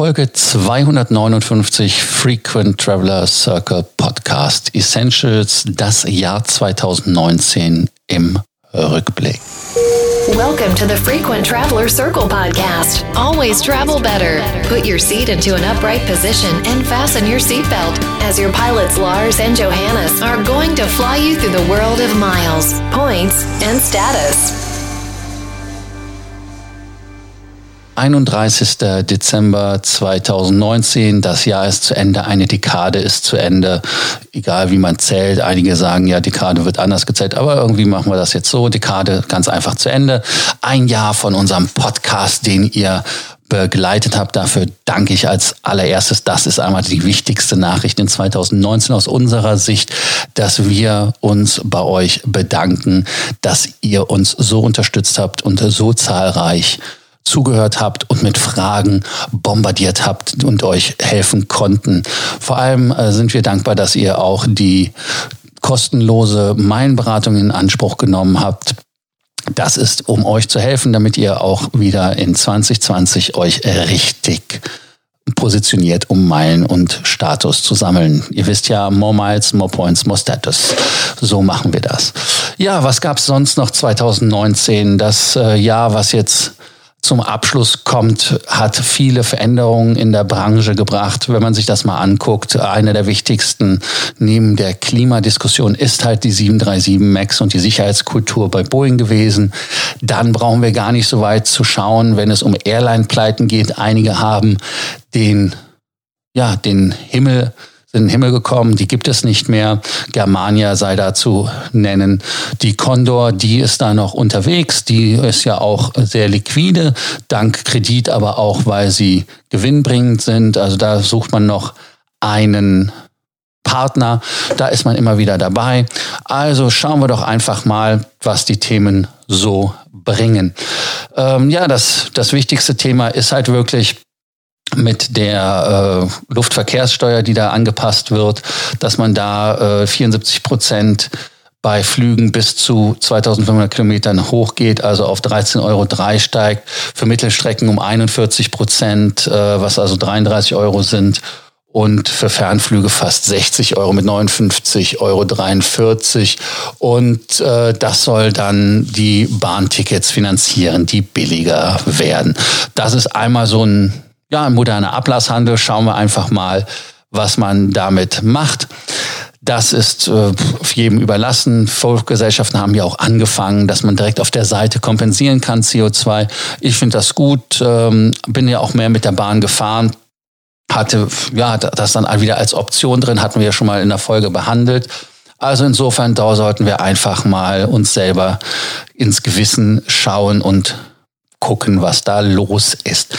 Folge 259 Frequent Traveler Circle Podcast Essentials, das Jahr 2019 im Rückblick. Welcome to the Frequent Traveler Circle podcast. Always travel better. Put your seat into an upright position and fasten your seatbelt as your pilots Lars and Johannes are going to fly you through the world of miles, points, and status. 31. Dezember 2019. Das Jahr ist zu Ende, eine Dekade ist zu Ende. Egal wie man zählt. Einige sagen, ja, Dekade wird anders gezählt, aber irgendwie machen wir das jetzt so. Dekade ganz einfach zu Ende. Ein Jahr von unserem Podcast, den ihr begleitet habt. Dafür danke ich als allererstes. Das ist einmal die wichtigste Nachricht in 2019 aus unserer Sicht, dass wir uns bei euch bedanken, dass ihr uns so unterstützt habt und so zahlreich zugehört habt und mit Fragen bombardiert habt und euch helfen konnten. Vor allem äh, sind wir dankbar, dass ihr auch die kostenlose Meilenberatung in Anspruch genommen habt. Das ist, um euch zu helfen, damit ihr auch wieder in 2020 euch richtig positioniert, um Meilen und Status zu sammeln. Ihr wisst ja, more Miles, more Points, more Status. So machen wir das. Ja, was gab's sonst noch 2019? Das äh, Jahr, was jetzt zum Abschluss kommt, hat viele Veränderungen in der Branche gebracht. Wenn man sich das mal anguckt, eine der wichtigsten neben der Klimadiskussion ist halt die 737 MAX und die Sicherheitskultur bei Boeing gewesen. Dann brauchen wir gar nicht so weit zu schauen, wenn es um Airline-Pleiten geht. Einige haben den, ja, den Himmel sind in den Himmel gekommen, die gibt es nicht mehr. Germania sei da zu nennen. Die Condor, die ist da noch unterwegs, die ist ja auch sehr liquide, dank Kredit, aber auch weil sie gewinnbringend sind. Also da sucht man noch einen Partner, da ist man immer wieder dabei. Also schauen wir doch einfach mal, was die Themen so bringen. Ähm, ja, das, das wichtigste Thema ist halt wirklich, mit der äh, Luftverkehrssteuer, die da angepasst wird, dass man da äh, 74 Prozent bei Flügen bis zu 2500 Kilometern hochgeht, also auf 13,03 Euro steigt, für Mittelstrecken um 41 Prozent, äh, was also 33 Euro sind und für Fernflüge fast 60 Euro mit 59,43 Euro. Und äh, das soll dann die Bahntickets finanzieren, die billiger werden. Das ist einmal so ein ja, ein moderner Ablasshandel. Schauen wir einfach mal, was man damit macht. Das ist äh, jedem überlassen. Volksgesellschaften haben ja auch angefangen, dass man direkt auf der Seite kompensieren kann CO2. Ich finde das gut. Ähm, bin ja auch mehr mit der Bahn gefahren. Hatte ja das dann wieder als Option drin, hatten wir ja schon mal in der Folge behandelt. Also insofern, da sollten wir einfach mal uns selber ins Gewissen schauen und gucken, was da los ist.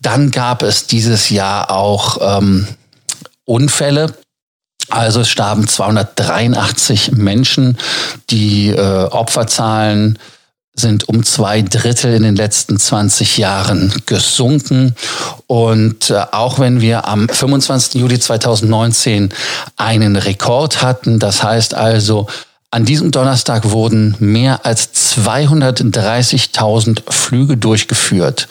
Dann gab es dieses Jahr auch ähm, Unfälle. Also es starben 283 Menschen. Die äh, Opferzahlen sind um zwei Drittel in den letzten 20 Jahren gesunken. Und äh, auch wenn wir am 25. Juli 2019 einen Rekord hatten, das heißt also an diesem Donnerstag wurden mehr als 230.000 Flüge durchgeführt.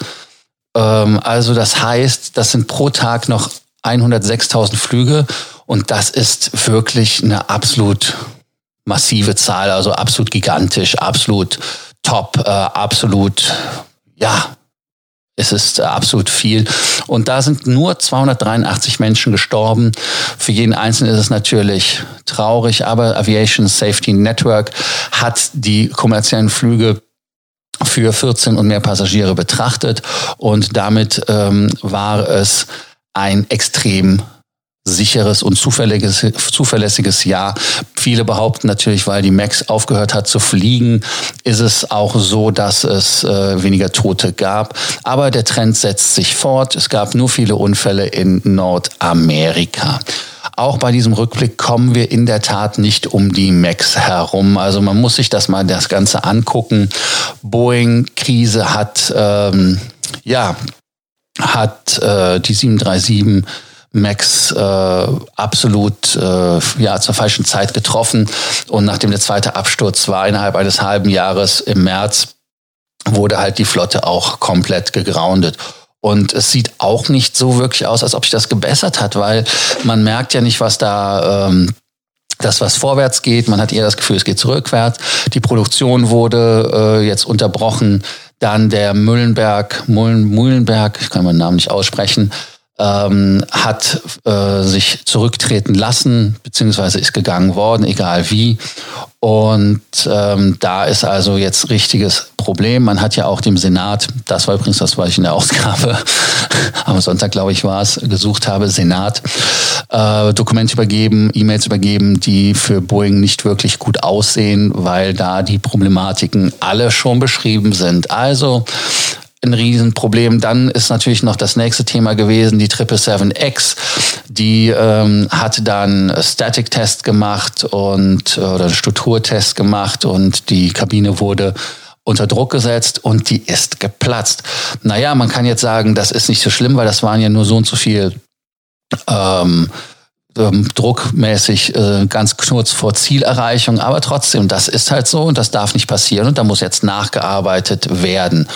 Ähm, also das heißt, das sind pro Tag noch 106.000 Flüge und das ist wirklich eine absolut massive Zahl, also absolut gigantisch, absolut top, äh, absolut, ja, es ist absolut viel. Und da sind nur 283 Menschen gestorben. Für jeden Einzelnen ist es natürlich traurig, aber Aviation Safety Network hat die kommerziellen Flüge für 14 und mehr Passagiere betrachtet und damit ähm, war es ein extrem sicheres und zuverlässiges, zuverlässiges Jahr. Viele behaupten natürlich, weil die Max aufgehört hat zu fliegen, ist es auch so, dass es äh, weniger Tote gab. Aber der Trend setzt sich fort. Es gab nur viele Unfälle in Nordamerika. Auch bei diesem Rückblick kommen wir in der Tat nicht um die Max herum. Also man muss sich das mal das Ganze angucken. Boeing-Krise hat ähm, ja hat äh, die 737 Max äh, absolut äh, ja zur falschen Zeit getroffen und nachdem der zweite Absturz war innerhalb eines halben Jahres im März wurde halt die Flotte auch komplett gegroundet. Und es sieht auch nicht so wirklich aus, als ob sich das gebessert hat, weil man merkt ja nicht, was da ähm, das, was vorwärts geht. Man hat eher das Gefühl, es geht zurückwärts. Die Produktion wurde äh, jetzt unterbrochen. Dann der Müllenberg, Mullen, Mühlenberg, ich kann meinen Namen nicht aussprechen, ähm, hat äh, sich zurücktreten lassen, beziehungsweise ist gegangen worden, egal wie. Und ähm, da ist also jetzt richtiges Problem. Man hat ja auch dem Senat, das war übrigens das, was ich in der Ausgabe am Sonntag, glaube ich, war es, gesucht habe, Senat, äh, Dokumente übergeben, E-Mails übergeben, die für Boeing nicht wirklich gut aussehen, weil da die Problematiken alle schon beschrieben sind. Also ein Riesenproblem. Dann ist natürlich noch das nächste Thema gewesen, die 777X. Die ähm, hat dann Static-Test gemacht und oder einen Strukturtest gemacht und die Kabine wurde unter Druck gesetzt und die ist geplatzt. Naja, man kann jetzt sagen, das ist nicht so schlimm, weil das waren ja nur so und so viel ähm, ähm, druckmäßig äh, ganz kurz vor Zielerreichung. Aber trotzdem, das ist halt so und das darf nicht passieren und da muss jetzt nachgearbeitet werden.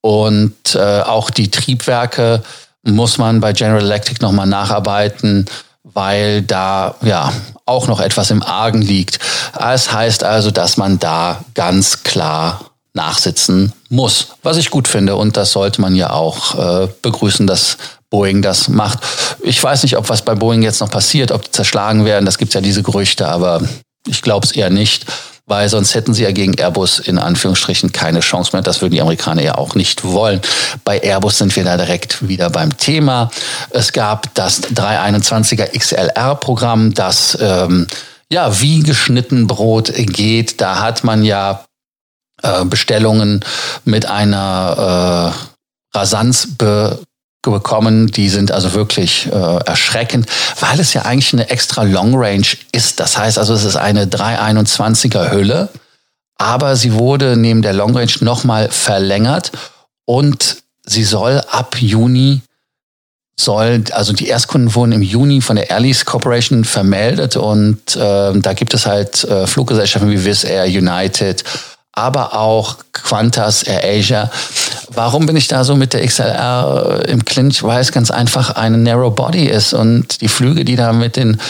Und äh, auch die Triebwerke muss man bei General Electric nochmal nacharbeiten, weil da ja auch noch etwas im Argen liegt. Es heißt also, dass man da ganz klar nachsitzen muss, was ich gut finde. Und das sollte man ja auch äh, begrüßen, dass Boeing das macht. Ich weiß nicht, ob was bei Boeing jetzt noch passiert, ob die zerschlagen werden. Das gibt ja diese Gerüchte, aber ich glaube es eher nicht weil sonst hätten sie ja gegen Airbus in Anführungsstrichen keine Chance mehr. Das würden die Amerikaner ja auch nicht wollen. Bei Airbus sind wir da direkt wieder beim Thema. Es gab das 321er XLR-Programm, das ähm, ja wie geschnitten Brot geht. Da hat man ja äh, Bestellungen mit einer äh, Rasanz be bekommen. Die sind also wirklich äh, erschreckend, weil es ja eigentlich eine extra Long Range ist. Das heißt also, es ist eine 321er Hülle, aber sie wurde neben der Long Range nochmal verlängert und sie soll ab Juni soll, also die Erstkunden wurden im Juni von der Airlease Corporation vermeldet und äh, da gibt es halt äh, Fluggesellschaften wie Wizz Air, United, aber auch Qantas, Air Asia. Warum bin ich da so mit der XLR im Clinch? Weil es ganz einfach eine Narrow Body ist und die Flüge, die da mit den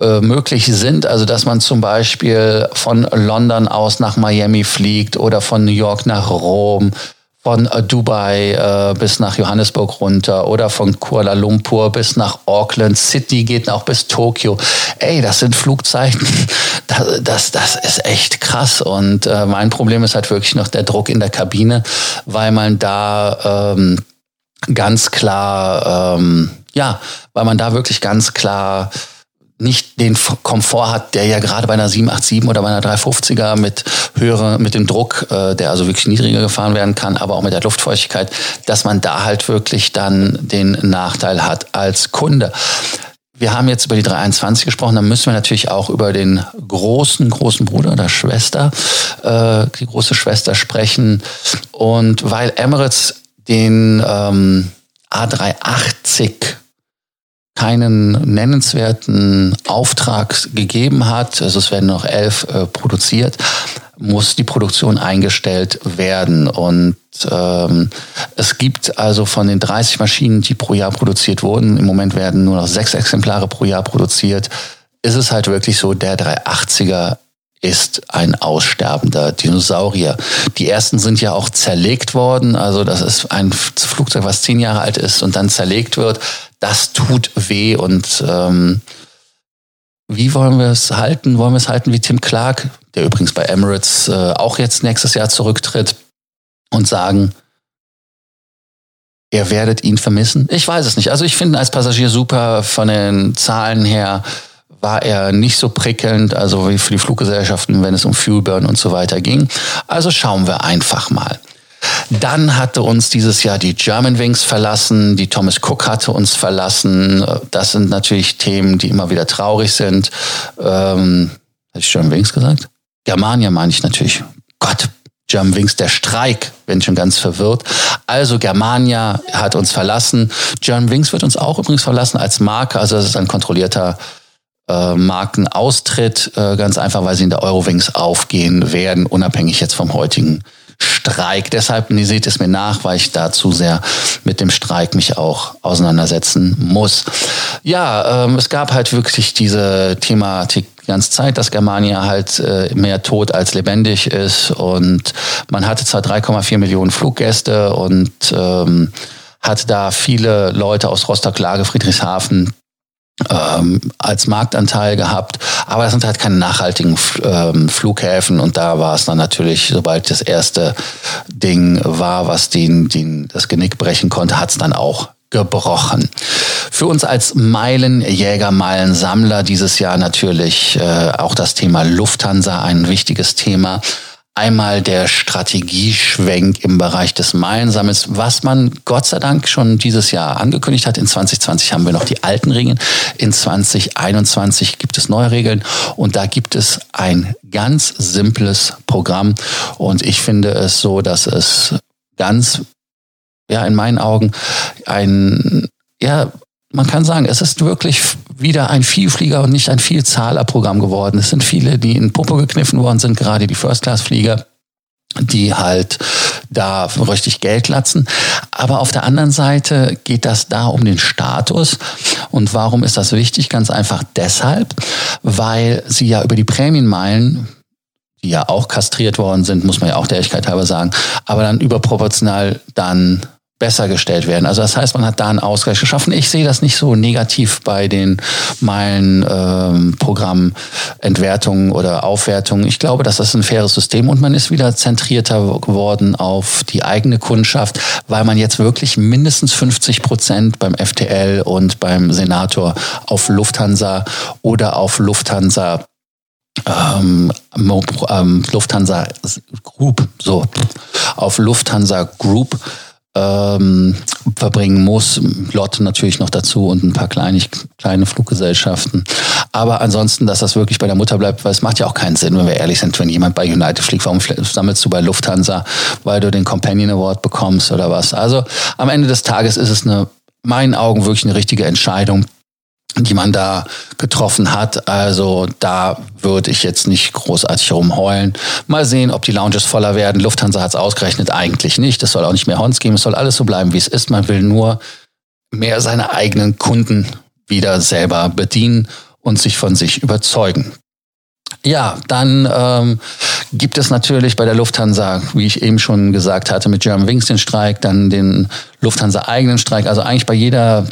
äh, möglich sind, also dass man zum Beispiel von London aus nach Miami fliegt oder von New York nach Rom, von Dubai äh, bis nach Johannesburg runter oder von Kuala Lumpur bis nach Auckland. Sydney geht auch bis Tokio. Ey, das sind Flugzeiten. Das, das, das ist echt krass. Und äh, mein Problem ist halt wirklich noch der Druck in der Kabine, weil man da ähm, ganz klar, ähm, ja, weil man da wirklich ganz klar nicht den Komfort hat, der ja gerade bei einer 787 oder bei einer 350er mit höhere, mit dem Druck, äh, der also wirklich niedriger gefahren werden kann, aber auch mit der Luftfeuchtigkeit, dass man da halt wirklich dann den Nachteil hat als Kunde. Wir haben jetzt über die 321 gesprochen, dann müssen wir natürlich auch über den großen, großen Bruder oder Schwester, äh, die große Schwester sprechen. Und weil Emirates den ähm, A380 keinen nennenswerten Auftrag gegeben hat, also es werden noch elf äh, produziert, muss die Produktion eingestellt werden. Und ähm, es gibt also von den 30 Maschinen, die pro Jahr produziert wurden, im Moment werden nur noch sechs Exemplare pro Jahr produziert, ist es halt wirklich so, der 380er ist ein aussterbender Dinosaurier. Die ersten sind ja auch zerlegt worden. Also das ist ein Flugzeug, was zehn Jahre alt ist und dann zerlegt wird das tut weh und ähm, wie wollen wir es halten? Wollen wir es halten wie Tim Clark, der übrigens bei Emirates äh, auch jetzt nächstes Jahr zurücktritt und sagen, ihr werdet ihn vermissen? Ich weiß es nicht. Also ich finde ihn als Passagier super von den Zahlen her war er nicht so prickelnd, also wie für die Fluggesellschaften, wenn es um Fuelburn und so weiter ging. Also schauen wir einfach mal. Dann hatte uns dieses Jahr die Germanwings verlassen, die Thomas Cook hatte uns verlassen. Das sind natürlich Themen, die immer wieder traurig sind. Ähm, hatte ich Germanwings gesagt? Germania meine ich natürlich. Gott, Germanwings, der Streik, bin schon ganz verwirrt. Also Germania hat uns verlassen. Germanwings wird uns auch übrigens verlassen als Marke. Also das ist ein kontrollierter äh, Markenaustritt. Äh, ganz einfach, weil sie in der Eurowings aufgehen werden, unabhängig jetzt vom heutigen Streik. Deshalb, ihr seht es mir nach, weil ich da zu sehr mit dem Streik mich auch auseinandersetzen muss. Ja, ähm, es gab halt wirklich diese Thematik die ganze Zeit, dass Germania halt äh, mehr tot als lebendig ist und man hatte zwar 3,4 Millionen Fluggäste und ähm, hat da viele Leute aus Rostock, Lage, Friedrichshafen ähm, als Marktanteil gehabt. Aber das sind halt keine nachhaltigen ähm, Flughäfen und da war es dann natürlich, sobald das erste Ding war, was den, den das Genick brechen konnte, hat es dann auch gebrochen. Für uns als Meilenjäger, Meilensammler dieses Jahr natürlich äh, auch das Thema Lufthansa ein wichtiges Thema. Einmal der Strategieschwenk im Bereich des Meilensammels, was man Gott sei Dank schon dieses Jahr angekündigt hat. In 2020 haben wir noch die alten Regeln. In 2021 gibt es neue Regeln und da gibt es ein ganz simples Programm. Und ich finde es so, dass es ganz, ja, in meinen Augen ein, ja, man kann sagen, es ist wirklich wieder ein Vielflieger und nicht ein Vielzahlerprogramm geworden. Es sind viele, die in Popo gekniffen worden sind, gerade die First-Class-Flieger die halt da richtig Geld latzen. Aber auf der anderen Seite geht das da um den Status. Und warum ist das wichtig? Ganz einfach deshalb, weil sie ja über die Prämienmeilen die ja auch kastriert worden sind, muss man ja auch der Ehrlichkeit halber sagen, aber dann überproportional dann besser gestellt werden. Also das heißt, man hat da einen Ausgleich geschaffen. Ich sehe das nicht so negativ bei den Meilen-Programmen, Entwertungen oder Aufwertungen. Ich glaube, dass das ein faires System und man ist wieder zentrierter geworden auf die eigene Kundschaft, weil man jetzt wirklich mindestens 50 Prozent beim FTL und beim Senator auf Lufthansa oder auf Lufthansa ähm, ähm, Lufthansa Group, so auf Lufthansa Group ähm, verbringen muss. Lotte natürlich noch dazu und ein paar kleine, kleine Fluggesellschaften. Aber ansonsten, dass das wirklich bei der Mutter bleibt, weil es macht ja auch keinen Sinn, wenn wir ehrlich sind, wenn jemand bei United fliegt, warum sammelst du bei Lufthansa, weil du den Companion Award bekommst oder was? Also am Ende des Tages ist es eine, meinen Augen wirklich eine richtige Entscheidung die man da getroffen hat. Also da würde ich jetzt nicht großartig rumheulen. Mal sehen, ob die Lounges voller werden. Lufthansa hat es ausgerechnet, eigentlich nicht. Es soll auch nicht mehr Horns geben. Es soll alles so bleiben, wie es ist. Man will nur mehr seine eigenen Kunden wieder selber bedienen und sich von sich überzeugen. Ja, dann ähm, gibt es natürlich bei der Lufthansa, wie ich eben schon gesagt hatte, mit German Wings den Streik, dann den Lufthansa eigenen Streik. Also eigentlich bei jeder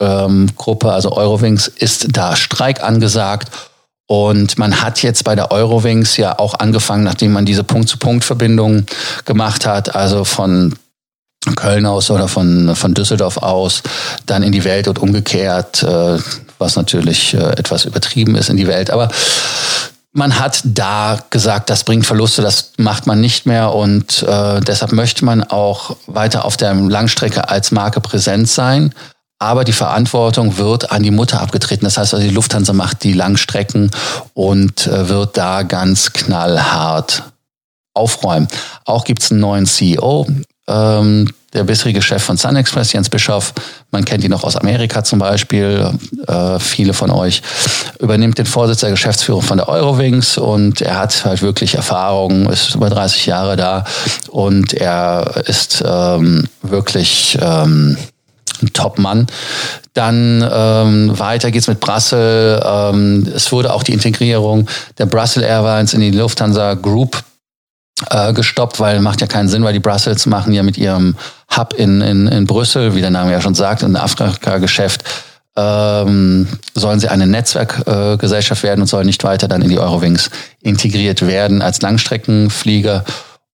ähm, Gruppe, also Eurowings, ist da Streik angesagt. Und man hat jetzt bei der Eurowings ja auch angefangen, nachdem man diese Punkt-zu-Punkt-Verbindung gemacht hat, also von Köln aus oder von, von Düsseldorf aus, dann in die Welt und umgekehrt, äh, was natürlich äh, etwas übertrieben ist in die Welt. Aber man hat da gesagt, das bringt Verluste, das macht man nicht mehr und äh, deshalb möchte man auch weiter auf der Langstrecke als Marke präsent sein. Aber die Verantwortung wird an die Mutter abgetreten. Das heißt also, die Lufthansa macht die Langstrecken und äh, wird da ganz knallhart aufräumen. Auch gibt es einen neuen CEO. Ähm, der bisherige Chef von Sun Express, Jens Bischoff, man kennt ihn noch aus Amerika zum Beispiel, äh, viele von euch, übernimmt den Vorsitz der Geschäftsführung von der Eurowings und er hat halt wirklich Erfahrung, ist über 30 Jahre da und er ist ähm, wirklich ähm, ein Top-Mann. Dann ähm, weiter geht's mit Brussels. Ähm, es wurde auch die Integrierung der Brussels Airlines in die Lufthansa Group äh, gestoppt, weil macht ja keinen Sinn, weil die Brussels machen ja mit ihrem Hub in, in, in Brüssel, wie der Name ja schon sagt, ein Afrika-Geschäft, ähm, sollen sie eine Netzwerkgesellschaft äh, werden und sollen nicht weiter dann in die Eurowings integriert werden als Langstreckenflieger.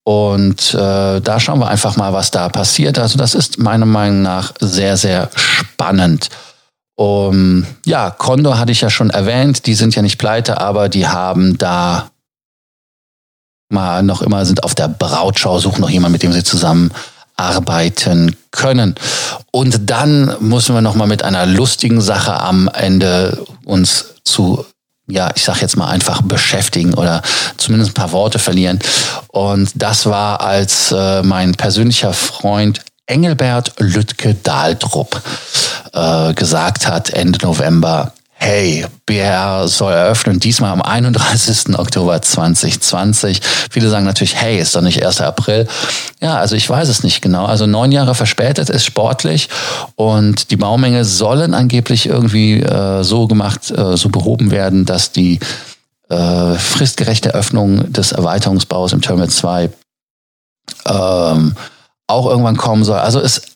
Und äh, da schauen wir einfach mal, was da passiert. Also das ist meiner Meinung nach sehr, sehr spannend. Um, ja, Condor hatte ich ja schon erwähnt, die sind ja nicht pleite, aber die haben da mal noch immer, sind auf der Brautschau, suchen noch jemanden, mit dem sie zusammen arbeiten können. Und dann müssen wir noch mal mit einer lustigen Sache am Ende uns zu ja, ich sag jetzt mal einfach beschäftigen oder zumindest ein paar Worte verlieren. Und das war, als äh, mein persönlicher Freund Engelbert Lütke Dahldrup äh, gesagt hat, Ende November, hey, BR soll eröffnen, diesmal am 31. Oktober 2020. Viele sagen natürlich, hey, ist doch nicht 1. April. Ja, also ich weiß es nicht genau. Also neun Jahre verspätet ist sportlich und die Baumenge sollen angeblich irgendwie äh, so gemacht, äh, so behoben werden, dass die äh, fristgerechte Öffnung des Erweiterungsbaus im Terminal 2 ähm, auch irgendwann kommen soll. Also es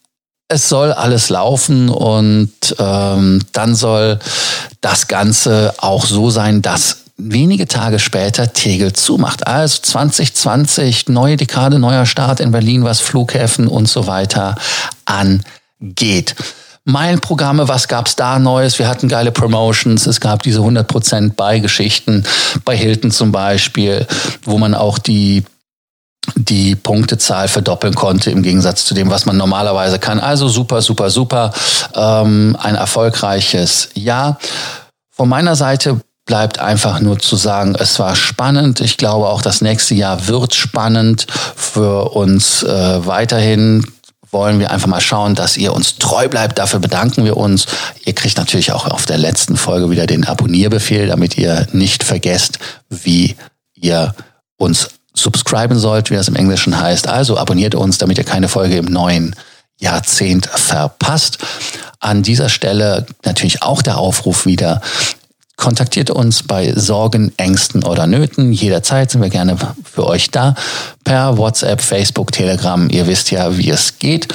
es soll alles laufen und ähm, dann soll das Ganze auch so sein, dass wenige Tage später Tegel zumacht. Also 2020, neue Dekade, neuer Start in Berlin, was Flughäfen und so weiter angeht. Meilenprogramme, was gab's da Neues? Wir hatten geile Promotions, es gab diese 100% Beigeschichten bei Hilton zum Beispiel, wo man auch die die Punktezahl verdoppeln konnte im Gegensatz zu dem, was man normalerweise kann. Also super, super, super. Ähm, ein erfolgreiches Jahr. Von meiner Seite bleibt einfach nur zu sagen, es war spannend. Ich glaube auch das nächste Jahr wird spannend für uns äh, weiterhin wollen wir einfach mal schauen, dass ihr uns treu bleibt. Dafür bedanken wir uns. Ihr kriegt natürlich auch auf der letzten Folge wieder den Abonnierbefehl, damit ihr nicht vergesst, wie ihr uns subscriben sollt, wie das im Englischen heißt. Also abonniert uns, damit ihr keine Folge im neuen Jahrzehnt verpasst. An dieser Stelle natürlich auch der Aufruf wieder. Kontaktiert uns bei Sorgen, Ängsten oder Nöten. Jederzeit sind wir gerne für euch da. Per WhatsApp, Facebook, Telegram. Ihr wisst ja, wie es geht.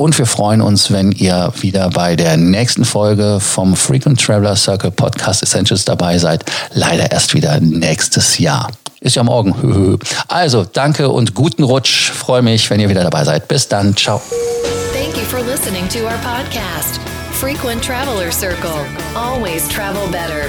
Und wir freuen uns, wenn ihr wieder bei der nächsten Folge vom Frequent Traveler Circle Podcast Essentials dabei seid. Leider erst wieder nächstes Jahr. Ist ja morgen. Also, danke und guten Rutsch. Freue mich, wenn ihr wieder dabei seid. Bis dann. Ciao. Thank you for listening to our podcast. Frequent Traveler Circle. Always travel better.